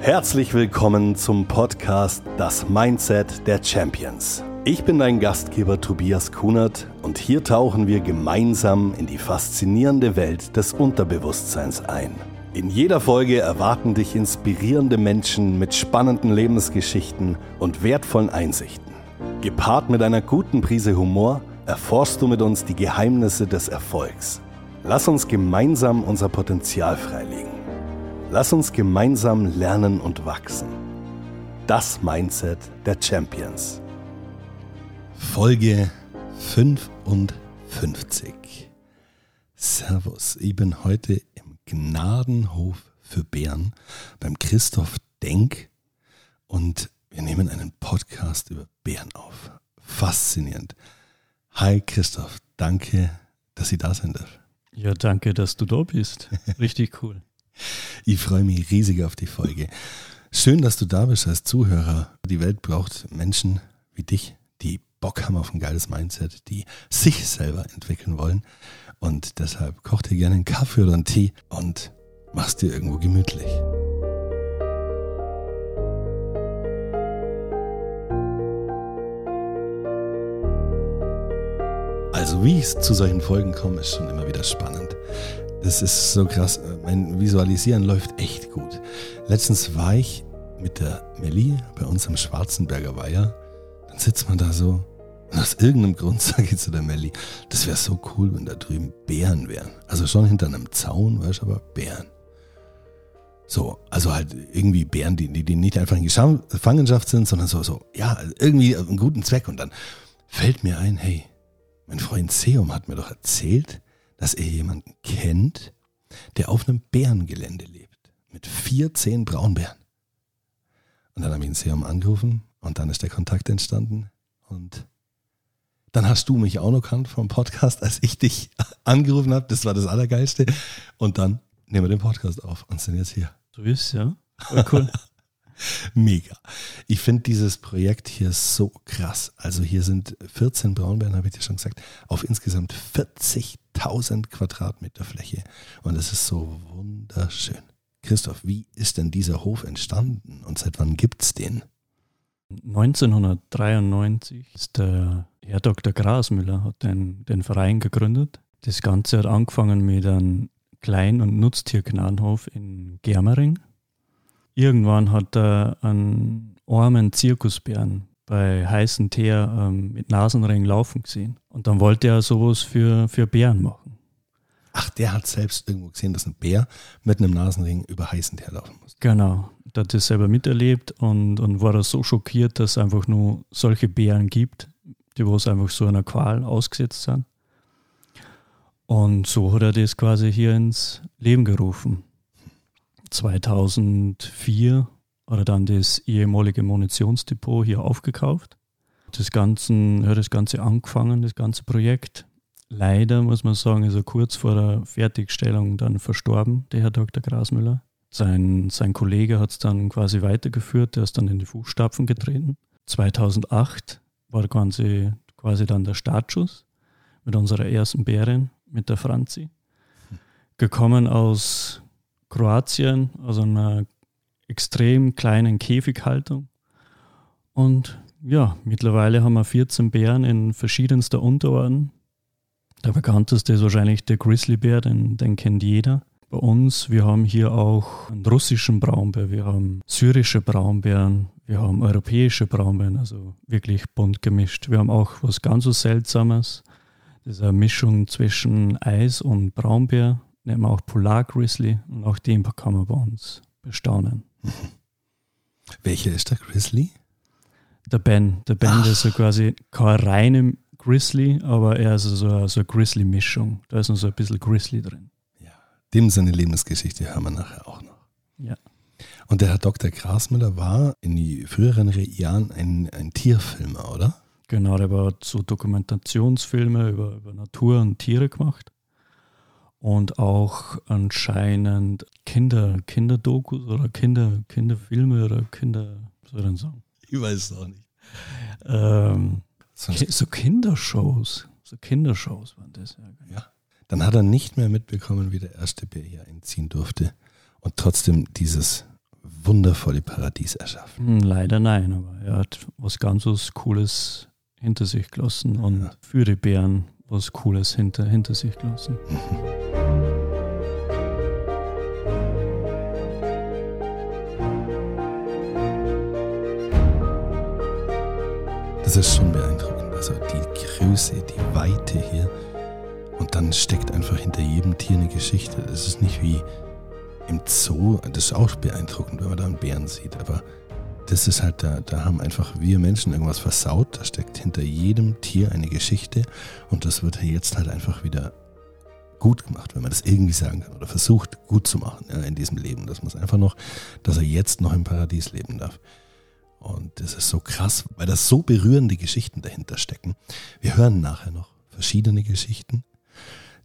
Herzlich willkommen zum Podcast Das Mindset der Champions. Ich bin dein Gastgeber Tobias Kunert und hier tauchen wir gemeinsam in die faszinierende Welt des Unterbewusstseins ein. In jeder Folge erwarten dich inspirierende Menschen mit spannenden Lebensgeschichten und wertvollen Einsichten. Gepaart mit einer guten Prise Humor erforschst du mit uns die Geheimnisse des Erfolgs. Lass uns gemeinsam unser Potenzial freilegen. Lass uns gemeinsam lernen und wachsen. Das Mindset der Champions. Folge 55. Servus, ich bin heute im Gnadenhof für Bären beim Christoph Denk und wir nehmen einen Podcast über Bären auf. Faszinierend. Hi Christoph, danke, dass ich da sein darf. Ja, danke, dass du da bist. Richtig cool. Ich freue mich riesig auf die Folge. Schön, dass du da bist als Zuhörer. Die Welt braucht Menschen wie dich, die Bock haben auf ein geiles Mindset, die sich selber entwickeln wollen. Und deshalb koch dir gerne einen Kaffee oder einen Tee und mach's dir irgendwo gemütlich. Also wie es zu solchen Folgen kommt, ist schon immer wieder spannend. Das ist so krass. Mein Visualisieren läuft echt gut. Letztens war ich mit der Melli bei uns am Schwarzenberger Weiher. Dann sitzt man da so. Und aus irgendeinem Grund sage ich zu der Melli, das wäre so cool, wenn da drüben Bären wären. Also schon hinter einem Zaun, weißt du, aber Bären. So, also halt irgendwie Bären, die, die, die nicht einfach in Gefangenschaft sind, sondern so, so, ja, irgendwie einen guten Zweck. Und dann fällt mir ein, hey, mein Freund Seum hat mir doch erzählt, dass er jemanden kennt, der auf einem Bärengelände lebt. Mit 14 Braunbären. Und dann habe ich ihn Seum angerufen und dann ist der Kontakt entstanden. Und dann hast du mich auch noch kannt vom Podcast, als ich dich angerufen habe. Das war das Allergeilste. Und dann nehmen wir den Podcast auf und sind jetzt hier. Du bist, ja. Voll cool. Mega. Ich finde dieses Projekt hier so krass. Also hier sind 14 Braunbären, habe ich dir schon gesagt, auf insgesamt 40.000 Quadratmeter Fläche. Und es ist so wunderschön. Christoph, wie ist denn dieser Hof entstanden und seit wann gibt es den? 1993 ist der Herr Dr. Grasmüller hat den, den Verein gegründet. Das Ganze hat angefangen mit einem Klein- und Nutztiergnadenhof in Germering Irgendwann hat er einen armen Zirkusbären bei heißen Teer ähm, mit Nasenring laufen gesehen. Und dann wollte er sowas für, für Bären machen. Ach, der hat selbst irgendwo gesehen, dass ein Bär mit einem Nasenring über heißen Teer laufen muss. Genau. Der hat das selber miterlebt und, und war da so schockiert, dass es einfach nur solche Bären gibt, die was einfach so einer Qual ausgesetzt sind. Und so hat er das quasi hier ins Leben gerufen. 2004 oder dann das ehemalige Munitionsdepot hier aufgekauft. Das Ganze, ja, das Ganze angefangen, das ganze Projekt. Leider muss man sagen, ist er kurz vor der Fertigstellung dann verstorben, der Herr Dr. Grasmüller. Sein, sein Kollege hat es dann quasi weitergeführt, der ist dann in die Fußstapfen getreten. 2008 war quasi, quasi dann der Startschuss mit unserer ersten Bärin, mit der Franzi. Gekommen aus Kroatien, also einer extrem kleinen Käfighaltung. Und ja, mittlerweile haben wir 14 Bären in verschiedenster Unterorden. Der bekannteste ist wahrscheinlich der Grizzlybär, den, den kennt jeder. Bei uns, wir haben hier auch einen russischen Braunbär, wir haben syrische Braunbären, wir haben europäische Braunbären, also wirklich bunt gemischt. Wir haben auch was ganz so Seltsames. Das ist eine Mischung zwischen Eis und Braunbär nennen wir auch Polar Grizzly und auch den kann man bei uns bestaunen. Welcher ist der Grizzly? Der Ben. Der Ben ist so quasi kein reiner Grizzly, aber er ist so, so eine Grizzly-Mischung. Da ist noch so ein bisschen Grizzly drin. Ja, dem seine Lebensgeschichte hören wir nachher auch noch. Ja. Und der Herr Dr. Grasmüller war in die früheren Jahren ein, ein Tierfilmer, oder? Genau, der war so Dokumentationsfilme über, über Natur und Tiere gemacht und auch anscheinend Kinder, Kinderdokus oder Kinder, Kinderfilme oder Kinder, was soll ich denn sagen? Ich weiß es auch nicht. Ähm, so Kindershows, so Kindershows waren das ja. Genau. Ja. Dann hat er nicht mehr mitbekommen, wie der erste Bär hier einziehen durfte und trotzdem dieses wundervolle Paradies erschaffen? Hm, Leider nein, aber er hat was ganz was Cooles hinter sich gelassen und Ja. für die Bären was Cooles hinter, hinter sich gelassen. ist schon beeindruckend. Also die Größe, die Weite hier. Und dann steckt einfach hinter jedem Tier eine Geschichte. Das ist nicht wie im Zoo. Das ist auch beeindruckend, wenn man da einen Bären sieht. Aber das ist halt, da, da haben einfach wir Menschen irgendwas versaut. Da steckt hinter jedem Tier eine Geschichte. Und das wird jetzt halt einfach wieder gut gemacht, wenn man das irgendwie sagen kann. Oder versucht gut zu machen ja, in diesem Leben. Das muss einfach noch, dass er jetzt noch im Paradies leben darf. Und das ist so krass, weil da so berührende Geschichten dahinter stecken. Wir hören nachher noch verschiedene Geschichten.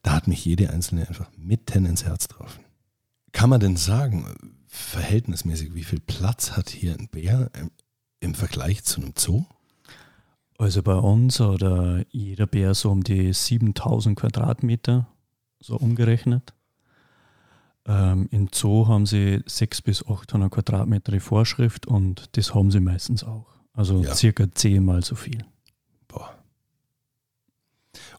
Da hat mich jede einzelne einfach mitten ins Herz getroffen. Kann man denn sagen, verhältnismäßig, wie viel Platz hat hier ein Bär im, im Vergleich zu einem Zoo? Also bei uns oder jeder Bär so um die 7000 Quadratmeter, so umgerechnet. Ähm, Im Zoo haben sie 600 bis 800 Quadratmeter Vorschrift und das haben sie meistens auch. Also Ja. circa zehnmal so viel. Boah.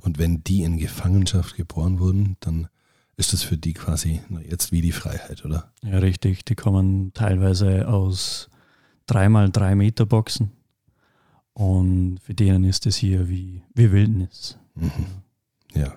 Und wenn die in Gefangenschaft geboren wurden, dann ist das für die quasi jetzt wie die Freiheit, oder? Ja, richtig. Die kommen teilweise aus 3x3 Meter Boxen. Und für denen ist es hier wie, wie Wildnis. Mhm. Ja.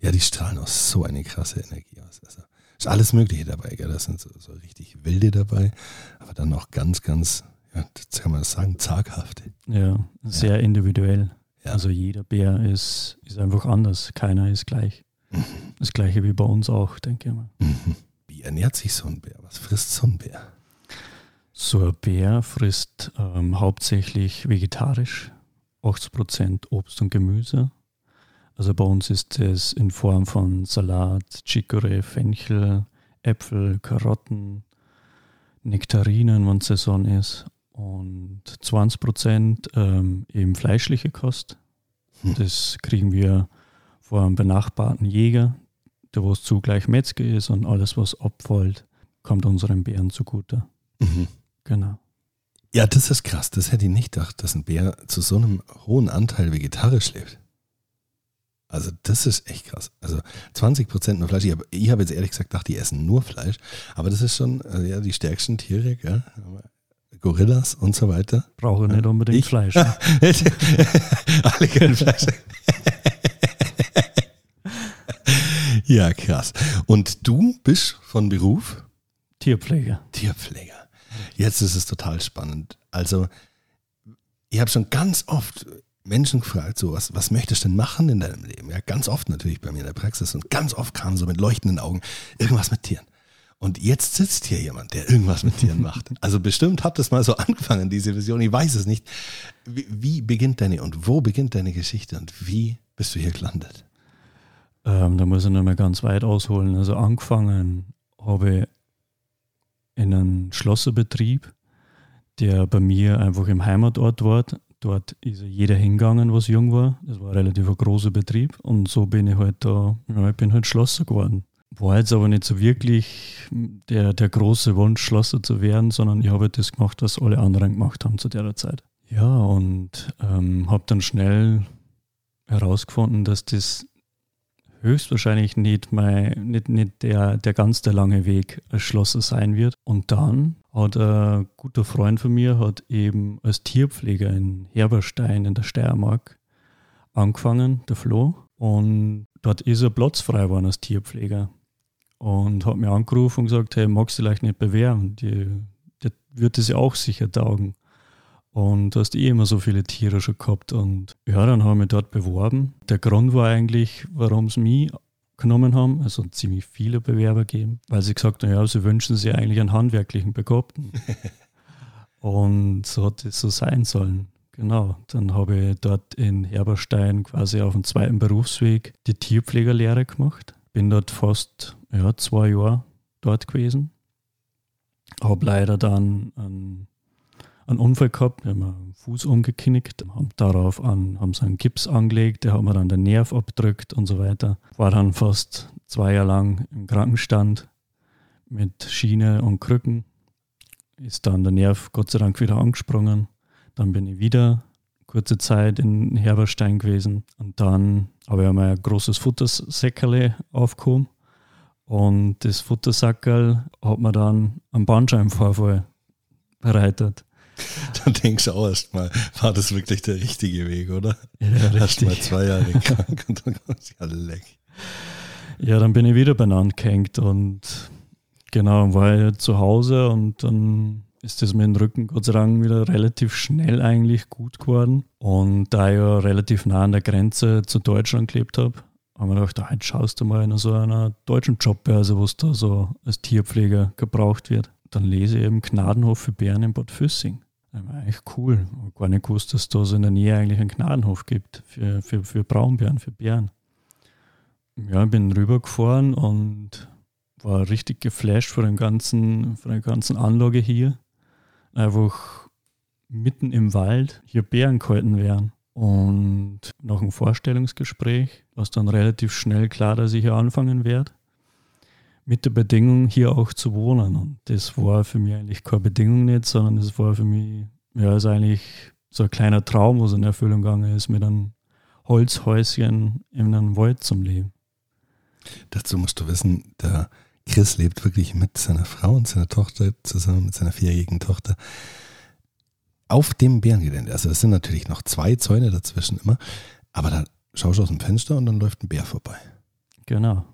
Ja, die strahlen auch so eine krasse Energie aus. Also ist alles Mögliche dabei, gell? Da sind so, so richtig wilde dabei, aber dann auch ganz, ganz, ja, das kann man das sagen, zaghafte. Ja, sehr individuell. Ja. Also jeder Bär ist, ist einfach anders. Keiner ist gleich. Mhm. Das gleiche wie bei uns auch, denke ich mal. Mhm. Wie ernährt sich so ein Bär? Was frisst so ein Bär? So ein Bär frisst ähm, hauptsächlich vegetarisch, 80% Obst und Gemüse. Also bei uns ist es in Form von Salat, Chicorée, Fenchel, Äpfel, Karotten, Nektarinen, wenn Saison ist. Und 20% ähm, eben fleischliche Kost. Hm. Das kriegen wir von einem benachbarten Jäger, der wo es zugleich Metzger ist und alles, was abfällt, kommt unseren Bären zugute. Mhm. Genau. Ja, das ist krass. Das hätte ich nicht gedacht, dass ein Bär zu so einem hohen Anteil vegetarisch lebt. Also das ist echt krass. Also 20% nur Fleisch. Ich habe hab jetzt ehrlich gesagt gedacht, die essen nur Fleisch. Aber das ist schon äh, ja, die stärksten Tiere, gell? Gorillas und so weiter. Brauche nicht unbedingt Ich? Fleisch. Alle kein Fleisch. ja, krass. Und du bist von Beruf Tierpflege. Tierpfleger. Jetzt ist es total spannend. Also, ich habe schon ganz oft Menschen gefragt, so, was, was möchtest du denn machen in deinem Leben? Ja, ganz oft natürlich bei mir in der Praxis und ganz oft kam so mit leuchtenden Augen irgendwas mit Tieren. Und jetzt sitzt hier jemand, der irgendwas mit Tieren macht. Also bestimmt habt es mal so angefangen, diese Vision. Ich weiß es nicht. Wie, wie beginnt deine und wo beginnt deine Geschichte und wie bist du hier gelandet? Ähm, da muss ich noch mal ganz weit ausholen. Also angefangen habe ich in einem Schlosserbetrieb, der bei mir einfach im Heimatort war. Dort ist jeder hingegangen, was jung war. Das war ein relativ großer Betrieb und so bin ich halt da, ja, ich bin halt Schlosser geworden. War jetzt aber nicht so wirklich der, der große Wunsch, Schlosser zu werden, sondern ich habe halt das gemacht, was alle anderen gemacht haben zu der Zeit. Ja, und ähm, habe dann schnell herausgefunden, dass das höchstwahrscheinlich nicht, mein, nicht, nicht der, der ganz der lange Weg als Schlosser sein wird. Und dann hat ein guter Freund von mir hat eben als Tierpfleger in Herberstein in der Steiermark angefangen, der Flo. Und dort ist er Platz frei geworden als Tierpfleger. Und hat mir angerufen und gesagt, hey, magst du dich nicht bewerben? Die, der wird es ja auch sicher taugen. Und du hast eh immer so viele Tiere schon gehabt. Und ja, dann haben wir dort beworben. Der Grund war eigentlich, warum sie mich genommen haben, also ziemlich viele Bewerber gegeben, weil sie gesagt haben, ja, sie wünschen sich eigentlich einen handwerklichen Begabten. Und so hat es so sein sollen. Genau. Dann habe ich dort in Herberstein quasi auf dem zweiten Berufsweg die Tierpflegerlehre gemacht. Bin dort fast ja, zwei Jahre dort gewesen. Habe leider dann einen, einen Unfall gehabt, haben einen Fuß umgeknickt, haben darauf an, haben so einen Gips angelegt, der hat mir dann den Nerv abgedrückt und so weiter. War dann fast zwei Jahre lang im Krankenstand mit Schiene und Krücken ist dann der Nerv Gott sei Dank wieder angesprungen. Dann bin ich wieder kurze Zeit in Herberstein gewesen und dann habe ich einmal ein großes Futtersäckerle aufgehoben und das Futtersackerl hat man dann am Bandscheibenvorfall bereitet. Dann denkst du auch erstmal, war das wirklich der richtige Weg, oder? Ja. Erstmal zwei Jahre krank und dann kommst du ja leck. Ja, dann bin ich wieder beieinander gehängt und genau, war ich zu Hause und dann ist das mit dem Rücken Gott sei Dank wieder relativ schnell eigentlich gut geworden. Und da ich ja relativ nah an der Grenze zu Deutschland gelebt habe, haben wir gedacht, ah, jetzt schaust du mal in so einer deutschen Jobbörse, wo es da so als Tierpfleger gebraucht wird. Dann lese ich eben Gnadenhof für Bären in Bad Füssing. War eigentlich cool. Gar nicht gewusst, dass es da so in der Nähe eigentlich einen Gnadenhof gibt für, für, für Braunbären, für Bären. Ja, bin rübergefahren und war richtig geflasht von, dem ganzen, von der ganzen Anlage hier. Einfach mitten im Wald hier Bären gehalten werden. Und nach einem Vorstellungsgespräch war es dann relativ schnell klar, dass ich hier anfangen werde. Mit der Bedingung, hier auch zu wohnen. Und das war für mich eigentlich keine Bedingung nicht, sondern das war für mich, ja, ist eigentlich so ein kleiner Traum, was in Erfüllung gegangen ist, mit einem Holzhäuschen in einem Wald zum Leben. Dazu musst du wissen, der Chris lebt wirklich mit seiner Frau und seiner Tochter zusammen, mit seiner vierjährigen Tochter, auf dem Bärengelände. Also es sind natürlich noch zwei Zäune dazwischen immer, aber da schaust du aus dem Fenster und dann läuft ein Bär vorbei. Genau.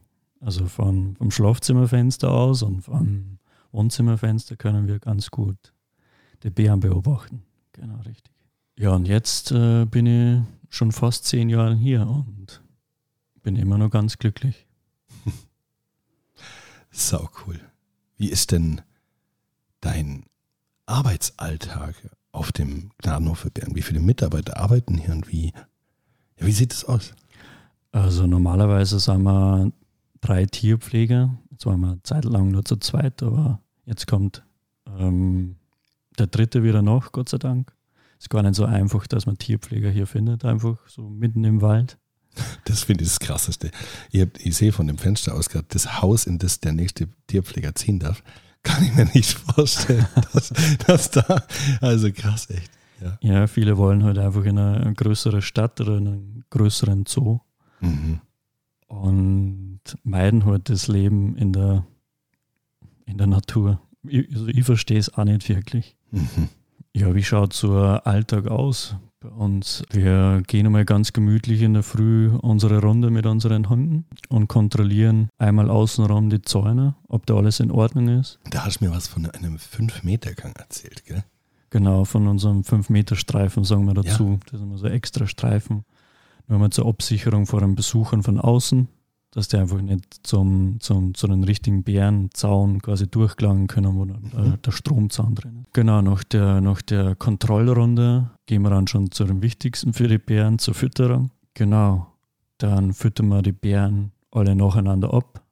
Also von, vom Schlafzimmerfenster aus und vom Wohnzimmerfenster können wir ganz gut die Bären beobachten. Genau, richtig. Ja, und jetzt äh, bin ich schon fast zehn Jahre hier und bin immer noch ganz glücklich. Sau cool. Wie ist denn dein Arbeitsalltag auf dem Gnadenhof für Bären? Wie viele Mitarbeiter arbeiten hier und wie, ja, wie sieht es aus? Also normalerweise sind wir drei Tierpfleger. Jetzt waren wir zeitlang nur zu zweit, aber jetzt kommt ähm, der dritte wieder noch, Gott sei Dank. Ist gar nicht so einfach, dass man Tierpfleger hier findet, einfach so mitten im Wald. Das finde ich das Krasseste. Ich, hab, ich sehe von dem Fenster aus gerade das Haus, in das der nächste Tierpfleger ziehen darf. Kann ich mir nicht vorstellen, dass, dass da, also krass, echt. Ja. ja, viele wollen halt einfach in eine größere Stadt oder in einen größeren Zoo mhm. und meiden halt das Leben in der, in der Natur. Ich, also ich verstehe es auch nicht wirklich. Mhm. Ja, wie schaut so ein Alltag aus bei uns? Wir gehen einmal ganz gemütlich in der Früh unsere Runde mit unseren Hunden und kontrollieren einmal außenrum die Zäune, ob da alles in Ordnung ist. Da hast du mir was von einem 5-Meter-Gang erzählt, gell? Genau, von unserem 5-Meter-Streifen sagen wir dazu. Ja. Das ist immer so extra Streifen. Nur mal zur Absicherung vor den Besuchern von außen dass die einfach nicht zum, zum, zu den richtigen Bärenzaun quasi durchgelangen können, wo mhm. der Stromzaun drin ist. Genau, nach der, nach der Kontrollrunde gehen wir dann schon zu dem Wichtigsten für die Bären, zur Fütterung. Genau, dann füttern wir die Bären alle nacheinander ab.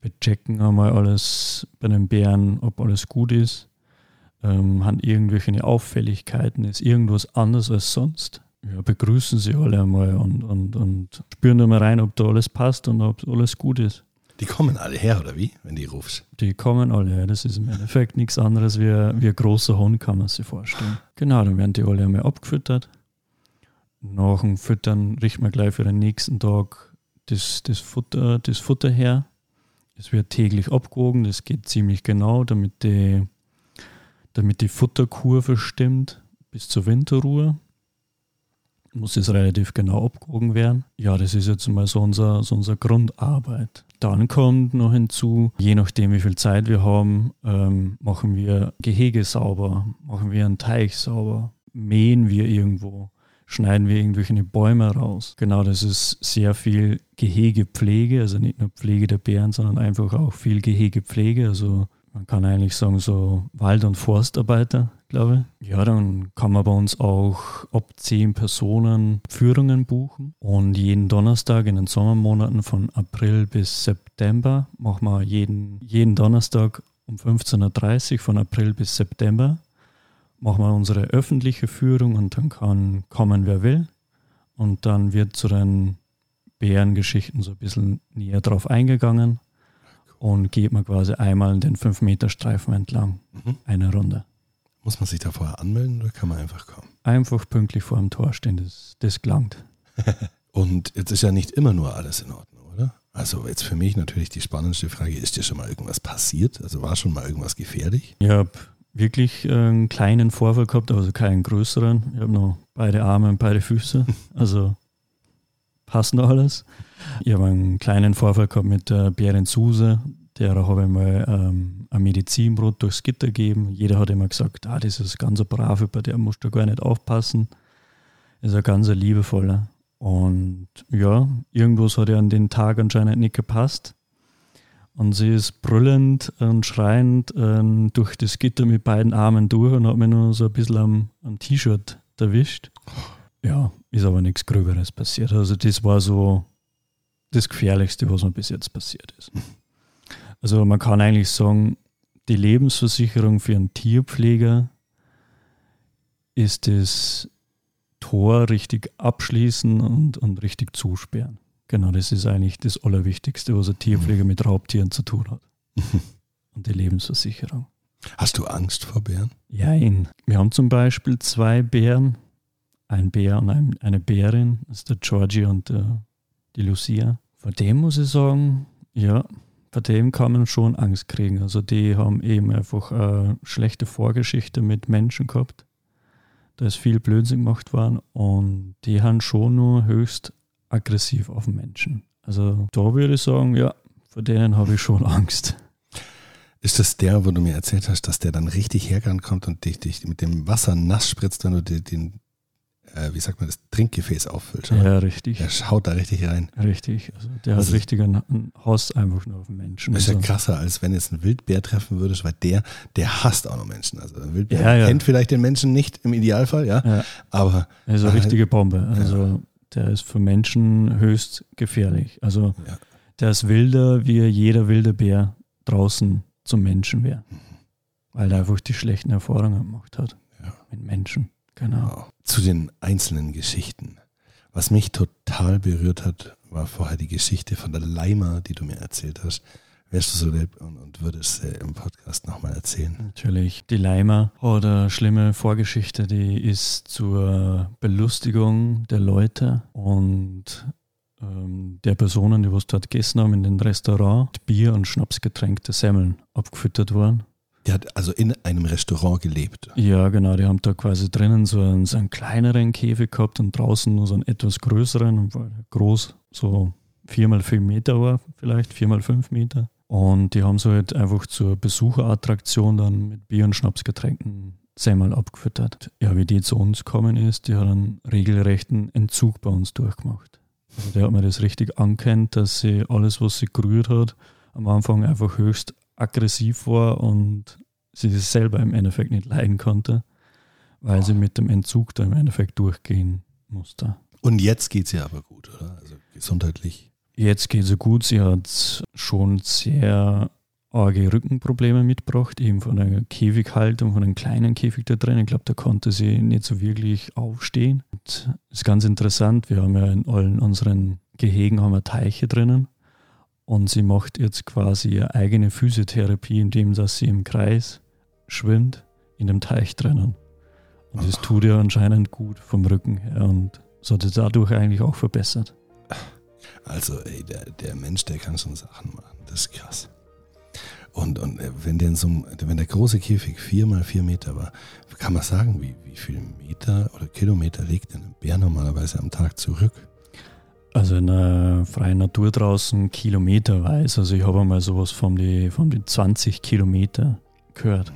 Wir checken einmal alles bei den Bären, ob alles gut ist. Ähm, haben irgendwelche Auffälligkeiten, ist irgendwas anders als sonst ja, begrüßen sie alle einmal und, und, und spüren mal rein, ob da alles passt und ob alles gut ist. Die kommen alle her, oder wie, wenn die rufst? Die kommen alle her. Das ist im Endeffekt nichts anderes wie, wie ein großer Hund, kann man sich vorstellen. Genau, dann werden die alle einmal abgefüttert. Nach dem Füttern richten wir gleich für den nächsten Tag das, das, Futter, das Futter her. Es wird täglich abgewogen, das geht ziemlich genau, damit die, damit die Futterkurve stimmt bis zur Winterruhe muss es relativ genau abgewogen werden. Ja, das ist jetzt mal so unser, so unser Grundarbeit. Dann kommt noch hinzu, je nachdem wie viel Zeit wir haben, ähm, machen wir Gehege sauber, machen wir einen Teich sauber, mähen wir irgendwo, schneiden wir irgendwelche Bäume raus. Genau, das ist sehr viel Gehegepflege, also nicht nur Pflege der Bären, sondern einfach auch viel Gehegepflege, also man kann eigentlich sagen, so Wald- und Forstarbeiter, glaube ich. Ja, dann kann man bei uns auch ab zehn Personen Führungen buchen. Und jeden Donnerstag in den Sommermonaten von April bis September machen wir jeden, jeden Donnerstag um 15.30 Uhr von April bis September machen wir unsere öffentliche Führung und dann kann kommen, wer will. Und dann wird zu den Bärengeschichten so ein bisschen näher drauf eingegangen und geht man quasi einmal den 5-Meter-Streifen entlang. Mhm. Eine Runde. Muss man sich da vorher anmelden oder kann man einfach kommen? Einfach pünktlich vor dem Tor stehen, das, das gelangt. Und jetzt ist ja nicht immer nur alles in Ordnung, oder? Also jetzt für mich natürlich die spannendste Frage, ist dir schon mal irgendwas passiert? Also war schon mal irgendwas gefährlich? Ich habe wirklich einen kleinen Vorfall gehabt, also keinen größeren. Ich habe noch beide Arme und beide Füße. Also passt noch alles. Ich habe einen kleinen Vorfall gehabt mit der Bären Suse. Der habe ich mal ähm, ein Medizinbrot durchs Gitter gegeben. Jeder hat immer gesagt, ah, das ist ganz ein brave, bei der musst du gar nicht aufpassen. Ist ein ganz liebevoller. Und ja, irgendwas hat ihr an den Tag anscheinend nicht gepasst. Und sie ist brüllend und schreiend ähm, durch das Gitter mit beiden Armen durch und hat mir nur so ein bisschen am, am T-Shirt erwischt. Ja, ist aber nichts Gröberes passiert. Also das war so das Gefährlichste, was mir bis jetzt passiert ist. Also man kann eigentlich sagen, die Lebensversicherung für einen Tierpfleger ist das Tor richtig abschließen und, und richtig zusperren. Genau, das ist eigentlich das Allerwichtigste, was ein Tierpfleger mit Raubtieren zu tun hat. Und die Lebensversicherung. Hast du Angst vor Bären? Jein. Wir haben zum Beispiel zwei Bären, ein Bär und ein, eine Bärin, das ist der Georgie und der, die Lucia. Vor dem muss ich sagen, ja, vor dem kann man schon Angst kriegen. Also die haben eben einfach eine schlechte Vorgeschichte mit Menschen gehabt. Da ist viel Blödsinn gemacht worden und die haben schon nur höchst aggressiv auf den Menschen. Also da würde ich sagen, ja, vor denen habe ich schon Angst. Ist das der, wo du mir erzählt hast, dass der dann richtig herkommt und dich, dich mit dem Wasser nass spritzt, wenn du den äh, wie sagt man, das Trinkgefäß auffüllst? oder? Ja, richtig. Der schaut da richtig rein. Richtig. Also der Also- hat richtig ein, ein Hass einfach nur auf den Menschen. Das ist ja Also, krasser, als wenn jetzt ein Wildbär treffen würdest, weil der, der hasst auch noch Menschen. Also ein Wildbär Ja, ja. kennt vielleicht den Menschen nicht im Idealfall, ja, ja, aber er ist eine richtige Bombe. Also der ist für Menschen höchst gefährlich. Also der ist wilder, wie jeder wilde Bär draußen zum Menschen wäre. Weil er einfach die schlechten Erfahrungen gemacht hat mit Menschen. Genau. Zu den einzelnen Geschichten. Was mich total berührt hat, war vorher die Geschichte von der Leima, die du mir erzählt hast. Wärst du so lieb und, und würdest äh, im Podcast nochmal erzählen? Natürlich. Die Leimer eine schlimme Vorgeschichte, die ist zur Belustigung der Leute und ähm, der Personen, die was dort gegessen haben in den Restaurant, Bier und Schnapsgetränkte Semmeln abgefüttert worden. Die hat also in einem Restaurant gelebt. Ja, genau, die haben da quasi drinnen so einen, so einen kleineren Käfig gehabt und draußen nur so einen etwas größeren, war groß, so vier mal vier Meter war, vielleicht vier mal fünf Meter. Und die haben so halt einfach zur Besucherattraktion dann mit Bier und Schnapsgetränken Semmel abgefüttert. Ja, wie die zu uns gekommen ist, die hat einen regelrechten Entzug bei uns durchgemacht. Also der hat mir das richtig ankennt, dass sie alles, was sie gerührt hat, am Anfang einfach höchst aggressiv war und sie das selber im Endeffekt nicht leiden konnte, weil sie mit dem Entzug da im Endeffekt durchgehen musste. Und jetzt geht es ihr aber gut, oder? Also gesundheitlich. Jetzt geht sie gut. Sie hat schon sehr arge Rückenprobleme mitgebracht, eben von der Käfighaltung, von einem kleinen Käfig da drin. Ich glaube, da konnte sie nicht so wirklich aufstehen. Und ist ganz interessant. Wir haben ja in allen unseren Gehegen haben wir Teiche drinnen. Und sie macht jetzt quasi ihre eigene Physiotherapie, indem dass sie im Kreis schwimmt in dem Teich drinnen. Und das tut ihr anscheinend gut vom Rücken her und so hat sie dadurch eigentlich auch verbessert. Also, ey, der, der Mensch, der kann schon Sachen machen. Das ist krass. Und, und äh, wenn, der in so wenn der große Käfig vier mal vier Meter war, kann man sagen, wie, wie viel Meter oder Kilometer legt denn ein Bär normalerweise am Tag zurück? Also in der freien Natur draußen kilometerweise. Also ich habe einmal sowas von die, von die 20 Kilometer gehört.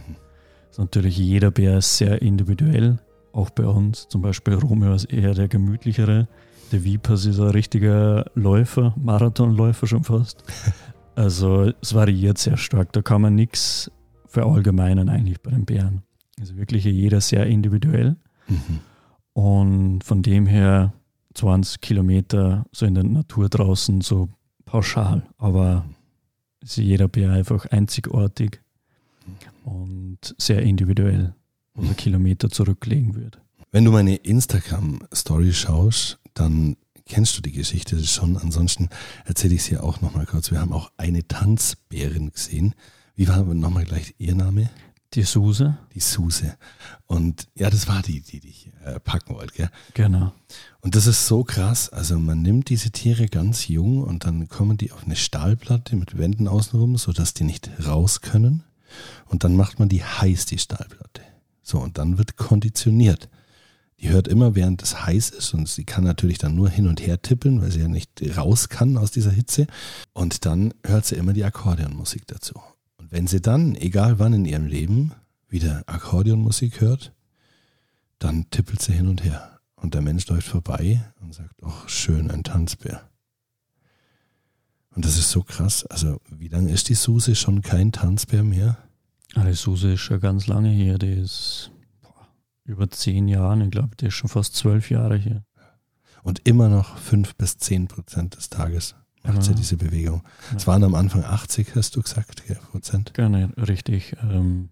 Ist natürlich jeder Bär ist sehr individuell, auch bei uns. Zum Beispiel Romeo ist eher der gemütlichere. Der Vipers ist ein richtiger Läufer, Marathonläufer schon fast. Also es variiert sehr stark. Da kann man nichts verallgemeinern eigentlich bei den Bären. Also wirklich jeder sehr individuell. Mhm. Und von dem her 20 Kilometer so in der Natur draußen so pauschal. Aber jeder Bär einfach einzigartig und sehr individuell, wo der Kilometer zurücklegen wird. Wenn du meine Instagram-Story schaust, dann kennst du die Geschichte schon. Ansonsten erzähle ich es hier auch nochmal kurz. Wir haben auch eine Tanzbärin gesehen. Wie war nochmal gleich ihr Name? Die Suse. Die Suse. Und ja, das war die, die dich äh, packen wollte, gell? Genau. Und das ist so krass. Also man nimmt diese Tiere ganz jung und dann kommen die auf eine Stahlplatte mit Wänden außenrum, sodass die nicht raus können. Und dann macht man die heiß, die Stahlplatte. So, und dann wird konditioniert. Die hört immer, während es heiß ist und sie kann natürlich dann nur hin und her tippeln, weil sie ja nicht raus kann aus dieser Hitze. Und dann hört sie immer die Akkordeonmusik dazu. Wenn sie dann, egal wann in ihrem Leben, wieder Akkordeonmusik hört, dann tippelt sie hin und her. Und der Mensch läuft vorbei und sagt, ach, schön, ein Tanzbär. Und das ist so krass. Also, wie lange ist die Suse schon kein Tanzbär mehr? Ah, die Suse ist schon ganz lange hier. Die ist über zehn Jahren. Ich glaube, der ist schon fast zwölf Jahre hier. Und immer noch fünf bis zehn Prozent des Tages macht ja. sie diese Bewegung. Es waren am Anfang 80, hast du gesagt, ja, Prozent. Genau, richtig. Ähm,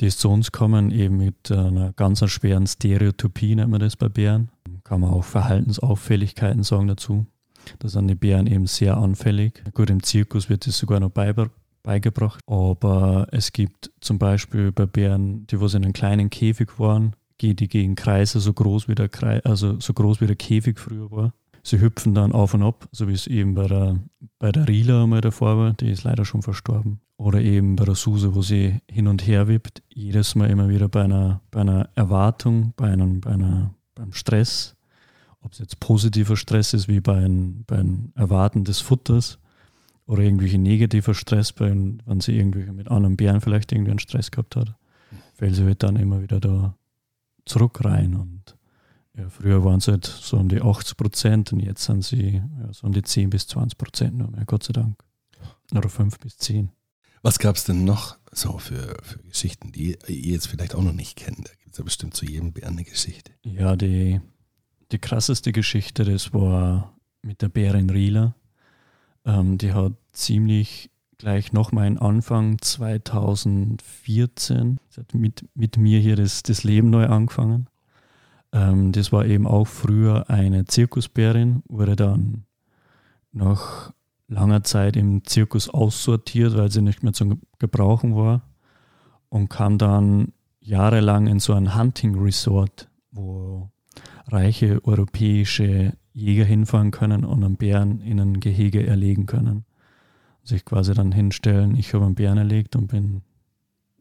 die ist zu uns kommen eben mit einer ganz schweren Stereotypie, nennt man das bei Bären. Kann man auch Verhaltensauffälligkeiten sagen dazu. Da sind die Bären eben sehr anfällig. Gut, im Zirkus wird das sogar noch beigebracht. Aber es gibt zum Beispiel bei Bären, die was in einem kleinen Käfig waren, geht die gegen Kreise so groß wie der Kreis, also so groß wie der Käfig früher war. Sie hüpfen dann auf und ab, so wie es eben bei der, bei der Rila einmal davor war, die ist leider schon verstorben. Oder eben bei der Suse, wo sie hin und her wippt, jedes Mal immer wieder bei einer, bei einer Erwartung, bei einem, bei einer, beim Stress, ob es jetzt positiver Stress ist, wie bei bei einem Erwarten des Futters, oder irgendwelche negativer Stress, wenn, wenn sie irgendwelche mit anderen Bären vielleicht irgendwie einen Stress gehabt hat, fällt sie halt dann immer wieder da zurück rein. Und ja, früher waren es halt so um die 80 Prozent und jetzt sind sie ja, so um die 10 bis 20 Prozent nur mehr, Gott sei Dank. Oder 5 bis 10. Was gab es denn noch so für, für Geschichten, die ihr jetzt vielleicht auch noch nicht kennt? Da gibt es ja bestimmt zu jedem Bären eine Geschichte. Ja, die, die krasseste Geschichte, das war mit der Bärin Rila. Ähm, die hat ziemlich gleich noch meinen Anfang 2014 sie hat mit, mit mir hier das, das Leben neu angefangen. Ähm, das war eben auch früher eine Zirkusbärin, wurde dann nach langer Zeit im Zirkus aussortiert, weil sie nicht mehr zu gebrauchen war und kam dann jahrelang in so ein Hunting Resort, wo reiche europäische Jäger hinfahren können und einen Bären in ein Gehege erlegen können. Sich quasi dann hinstellen, ich habe einen Bären erlegt und bin,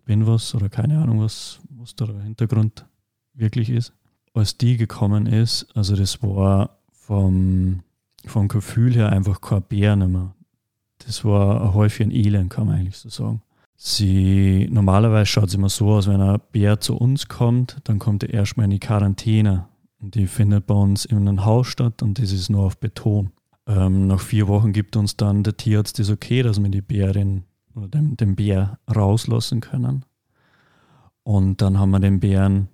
bin was oder keine Ahnung, was, was der Hintergrund wirklich ist. Als die gekommen ist, also das war vom, vom Gefühl her einfach kein Bär mehr. Das war ein Häufchen Elend, kann man eigentlich so sagen. Sie, normalerweise schaut es immer so aus, wenn ein Bär zu uns kommt, dann kommt er erstmal in die Quarantäne die findet bei uns in einem Haus statt und das ist nur auf Beton. Ähm, nach vier Wochen gibt uns dann der Tierarzt das okay, dass wir die Bärin oder den, den Bär rauslassen können. Und dann haben wir den Bären,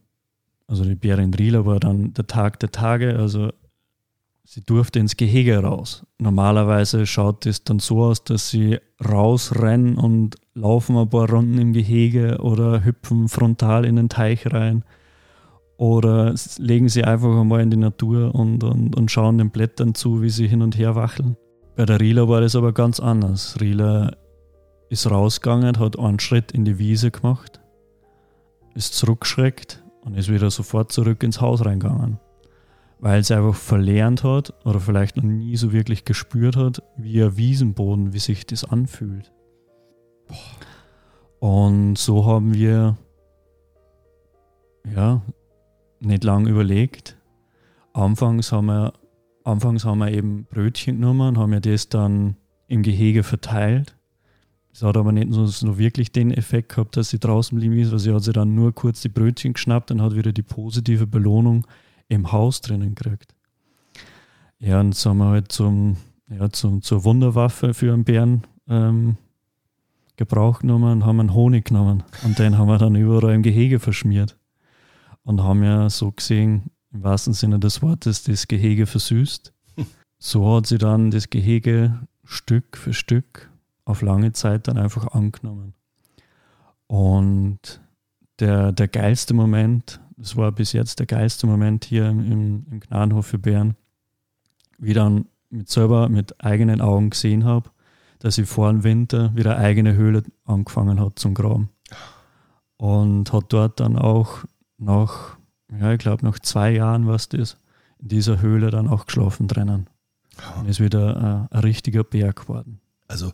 also die Bärin Rieler war dann der Tag der Tage, also sie durfte ins Gehege raus. Normalerweise schaut es dann so aus, dass sie rausrennen und laufen ein paar Runden im Gehege oder hüpfen frontal in den Teich rein oder legen sie einfach einmal in die Natur und, und, und schauen den Blättern zu, wie sie hin und her wacheln. Bei der Rila war das aber ganz anders. Rila ist rausgegangen, hat einen Schritt in die Wiese gemacht, ist zurückgeschreckt und ist wieder sofort zurück ins Haus reingegangen. Weil sie einfach verlernt hat oder vielleicht noch nie so wirklich gespürt hat, wie ein Wiesenboden, wie sich das anfühlt. Und so haben wir ja, nicht lange überlegt. Anfangs haben wir, anfangs haben wir eben Brötchen genommen und haben ja das dann im Gehege verteilt. Das hat aber nicht so, so wirklich den Effekt gehabt, dass sie draußen blieben ist, weil sie hat sich dann nur kurz die Brötchen geschnappt und hat wieder die positive Belohnung im Haus drinnen gekriegt. Ja, und so haben wir halt zum, ja, zum, zur Wunderwaffe für einen Bären ähm, Gebrauch genommen und haben einen Honig genommen. Und den haben wir dann überall im Gehege verschmiert und haben ja so gesehen, im wahrsten Sinne des Wortes, das Gehege versüßt. So hat sie dann das Gehege Stück für Stück auf lange Zeit dann einfach angenommen. Und der, der geilste Moment, das war bis jetzt der geilste Moment hier im, im Gnadenhof für Bären, wie dann mit selber mit eigenen Augen gesehen habe, dass ich vor dem Winter wieder eine eigene Höhle angefangen hat zum Graben. Und hat dort dann auch nach, ja, ich glaube, nach zwei Jahren, was das, in dieser Höhle dann auch geschlafen drinnen. Und ist wieder äh, ein richtiger Berg geworden. Also,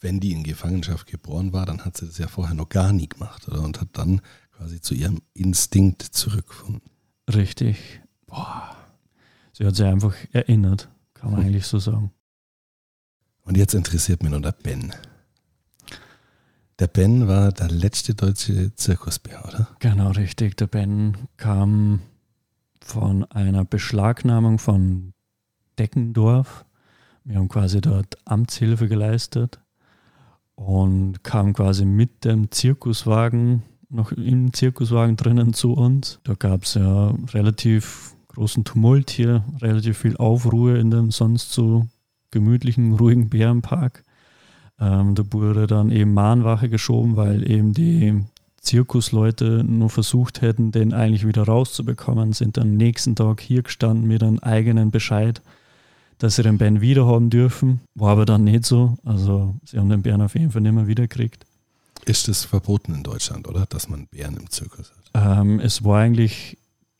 wenn die in Gefangenschaft geboren war, dann hat sie das ja vorher noch gar nie gemacht, oder? Und hat dann quasi zu ihrem Instinkt zurückgefunden. Richtig. Boah. Sie hat sich einfach erinnert, kann man hm. eigentlich so sagen. Und jetzt interessiert mich noch der Ben. Der Ben war der letzte deutsche Zirkusbär, oder? Genau, richtig. Der Ben kam von einer Beschlagnahmung von Deckendorf. Wir haben quasi dort Amtshilfe geleistet und kam quasi mit dem Zirkuswagen noch im Zirkuswagen drinnen zu uns. Da gab es ja relativ großen Tumult hier, relativ viel Aufruhr in dem sonst so gemütlichen, ruhigen Bärenpark. Ähm, da wurde dann eben Mahnwache geschoben, weil eben die Zirkusleute nur versucht hätten, den eigentlich wieder rauszubekommen, sind dann nächsten Tag hier gestanden mit einem eigenen Bescheid, dass sie den Bären wieder haben dürfen. War aber dann nicht so. Also sie haben den Bären auf jeden Fall nicht mehr wiedergekriegt. Ist es verboten in Deutschland, oder? Dass man Bären im Zirkus hat? Ähm, es war eigentlich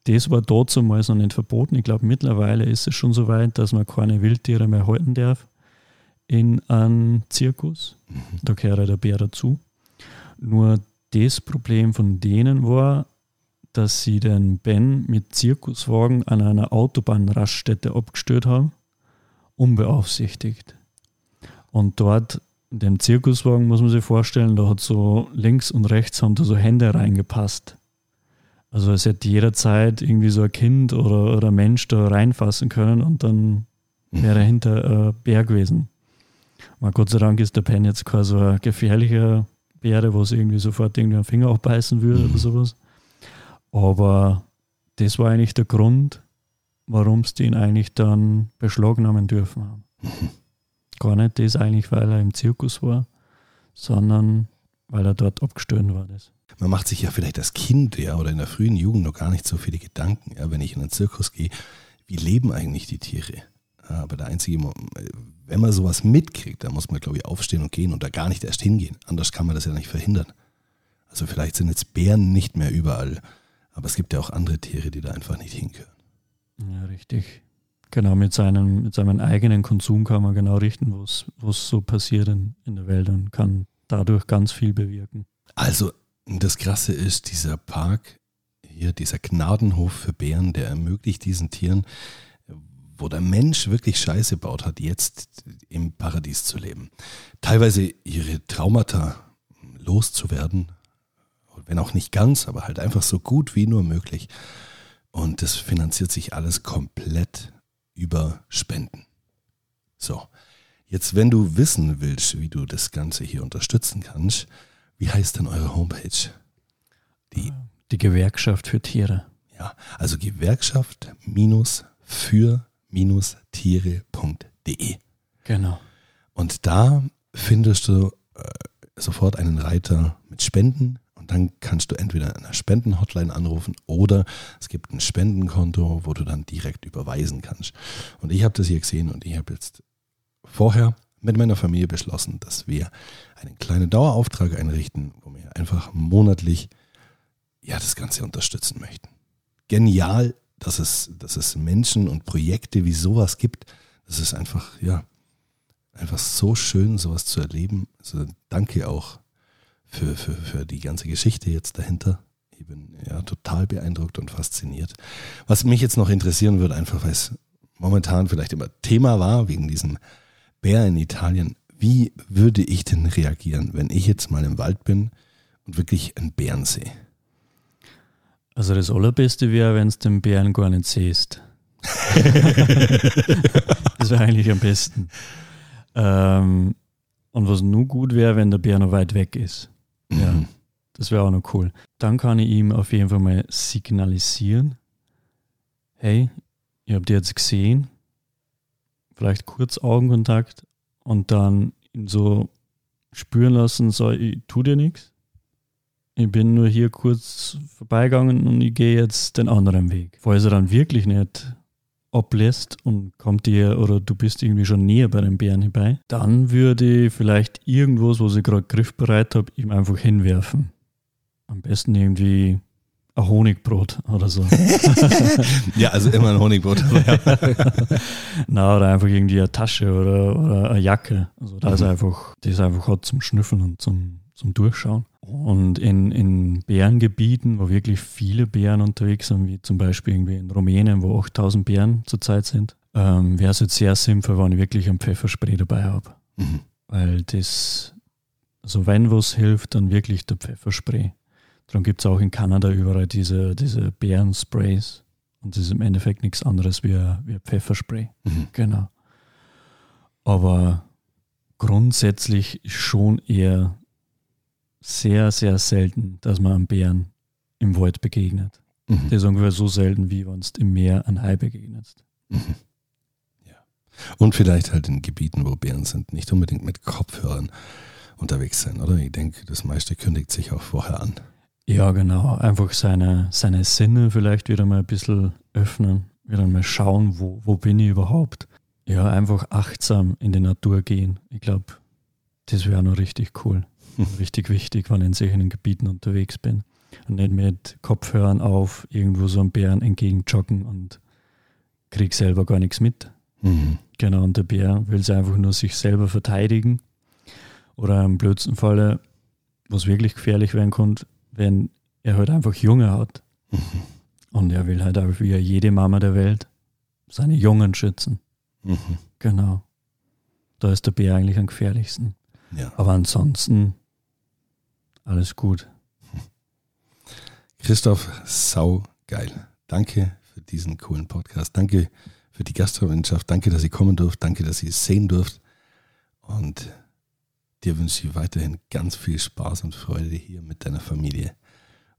das war dazu mal noch nicht verboten. Ich glaube, mittlerweile ist es schon so weit, dass man keine Wildtiere mehr halten darf in einem Zirkus. Mhm. Da gehört der Bär dazu. Nur das Problem von denen war, dass sie den Ben mit Zirkuswagen an einer Autobahnraststätte abgestellt haben, unbeaufsichtigt. Und dort, in dem Zirkuswagen, muss man sich vorstellen, da hat so links und rechts haben da so Hände reingepasst. Also es hätte jederzeit irgendwie so ein Kind oder, oder ein Mensch da reinfassen können und dann mhm. wäre hinter äh, Bär gewesen. Mal Gott sei Dank ist der Pen jetzt quasi so ein gefährlicher Bäre, wo es irgendwie sofort irgendwie einen Finger aufbeißen würde oder sowas. Aber das war eigentlich der Grund, warum sie den eigentlich dann beschlagnahmen dürfen haben. Mhm. Gar nicht das eigentlich, weil er im Zirkus war, sondern weil er dort abgestöhnt war. Das man macht sich ja vielleicht als Kind ja, oder in der frühen Jugend noch gar nicht so viele Gedanken, ja, wenn ich in einen Zirkus gehe, wie leben eigentlich die Tiere? Ja, aber der einzige, wenn man sowas mitkriegt, dann muss man, glaube ich, aufstehen und gehen und da gar nicht erst hingehen. Anders kann man das ja nicht verhindern. Also vielleicht sind jetzt Bären nicht mehr überall, aber es gibt ja auch andere Tiere, die da einfach nicht hingehören. Ja, richtig. Genau, mit seinem, mit seinem eigenen Konsum kann man genau richten, was so passiert in, in der Welt und kann dadurch ganz viel bewirken. Also das Krasse ist, dieser Park hier, dieser Gnadenhof für Bären, der ermöglicht diesen Tieren, wo der Mensch wirklich Scheiße baut hat, jetzt im Paradies zu leben. Teilweise ihre Traumata loszuwerden, wenn auch nicht ganz, aber halt einfach so gut wie nur möglich. Und das finanziert sich alles komplett über Spenden. So, jetzt wenn du wissen willst, wie du das Ganze hier unterstützen kannst, wie heißt denn eure Homepage? Die, die Gewerkschaft für Tiere. Ja, also Gewerkschaft für tiere.de. Genau. Und da findest du äh, sofort einen Reiter mit Spenden dann kannst du entweder einer Spendenhotline anrufen oder es gibt ein Spendenkonto, wo du dann direkt überweisen kannst. Und ich habe das hier gesehen und ich habe jetzt vorher mit meiner Familie beschlossen, dass wir einen kleinen Dauerauftrag einrichten, wo wir einfach monatlich ja, das Ganze unterstützen möchten. Genial, dass es, dass es Menschen und Projekte wie sowas gibt. Das ist einfach, ja, einfach so schön, sowas zu erleben. Also danke auch für, für, für die ganze Geschichte jetzt dahinter. Ich bin ja total beeindruckt und fasziniert. Was mich jetzt noch interessieren würde, einfach weil es momentan vielleicht immer Thema war, wegen diesem Bär in Italien. Wie würde ich denn reagieren, wenn ich jetzt mal im Wald bin und wirklich einen Bären sehe? Also das Allerbeste wäre, wenn du den Bären gar nicht siehst. das wäre eigentlich am besten. Ähm, und was nur gut wäre, wenn der Bär noch weit weg ist. Mhm. Ja, das wäre auch noch cool. Dann kann ich ihm auf jeden Fall mal signalisieren, hey, ihr habt jetzt gesehen, vielleicht kurz Augenkontakt und dann ihn so spüren lassen, so, ich tu dir nichts. Ich bin nur hier kurz vorbeigegangen und ich gehe jetzt den anderen Weg. Falls er dann wirklich nicht ablässt und kommt dir oder du bist irgendwie schon näher bei den Bären hierbei, dann würde ich vielleicht irgendwas, was ich gerade griffbereit habe, ihm einfach hinwerfen. Am besten irgendwie ein Honigbrot oder so. ja, also immer ein Honigbrot. Na, oder einfach irgendwie eine Tasche oder, oder eine Jacke. Also da mhm. ist einfach, das einfach hat zum Schnüffeln und zum, zum Durchschauen. Und in, in Bärengebieten, wo wirklich viele Bären unterwegs sind, wie zum Beispiel irgendwie in Rumänien, wo 8000 Bären zurzeit sind, ähm, wäre es jetzt sehr sinnvoll, wenn ich wirklich ein Pfefferspray dabei habe. Mhm. Weil das, also wenn was hilft, dann wirklich der Pfefferspray. Darum gibt es auch in Kanada überall diese, diese Bärensprays. Und das ist im Endeffekt nichts anderes wie wie Pfefferspray. Mhm. Genau. Aber grundsätzlich schon eher sehr, sehr selten, dass man einem Bären im Wald begegnet. Mhm. Das ist ungefähr so selten, wie wenn du im Meer ein Hai begegnest. Mhm. Ja. Und vielleicht halt in Gebieten, wo Bären sind, nicht unbedingt mit Kopfhörern unterwegs sein, oder? Ich denke, das meiste kündigt sich auch vorher an. Ja, genau. Einfach seine, seine Sinne vielleicht wieder mal ein bisschen öffnen, wieder mal schauen, wo, wo bin ich überhaupt. Ja, einfach achtsam in die Natur gehen. Ich glaube, das wäre noch richtig cool. Richtig wichtig, wenn ich in solchen Gebieten unterwegs bin. Und nicht mit Kopfhörern auf, irgendwo so einem Bären entgegenjoggen und krieg selber gar nichts mit. Mhm. Genau, und der Bär will sich einfach nur sich selber verteidigen. Oder im blödsten Falle, was wirklich gefährlich werden kann, wenn er halt einfach Junge hat. Mhm. Und er will halt auch wie jede Mama der Welt seine Jungen schützen. Mhm. Genau. Da ist der Bär eigentlich am gefährlichsten. Ja. Aber ansonsten alles gut. Christoph, sau geil. Danke für diesen coolen Podcast. Danke für die Gastfreundschaft. Danke, dass ihr kommen durft. Danke, dass ihr es sehen durft. Und dir wünsche ich weiterhin ganz viel Spaß und Freude hier mit deiner Familie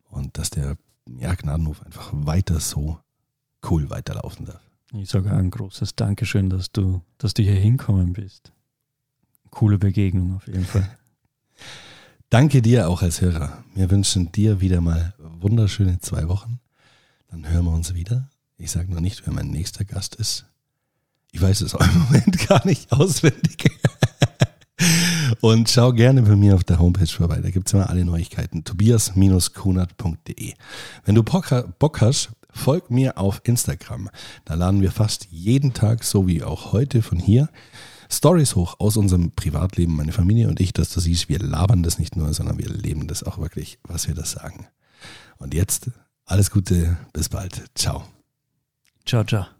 und dass der ja, Gnadenhof einfach weiter so cool weiterlaufen darf. Ich sage ein großes Dankeschön, dass du, dass du hier hinkommen bist. Coole Begegnung auf jeden Fall. Danke dir auch als Hörer. Wir wünschen dir wieder mal wunderschöne zwei Wochen. Dann hören wir uns wieder. Ich sage noch nicht, wer mein nächster Gast ist. Ich weiß es auch im Moment gar nicht auswendig. Und schau gerne bei mir auf der Homepage vorbei. Da gibt es immer alle Neuigkeiten. tobias-kunert.de. Wenn du Bock hast, folg mir auf Instagram. Da laden wir fast jeden Tag, so wie auch heute von hier, Stories hoch aus unserem Privatleben, meine Familie und ich, dass du siehst, wir labern das nicht nur, sondern wir leben das auch wirklich, was wir das sagen. Und jetzt alles Gute, bis bald. Ciao. Ciao, ciao.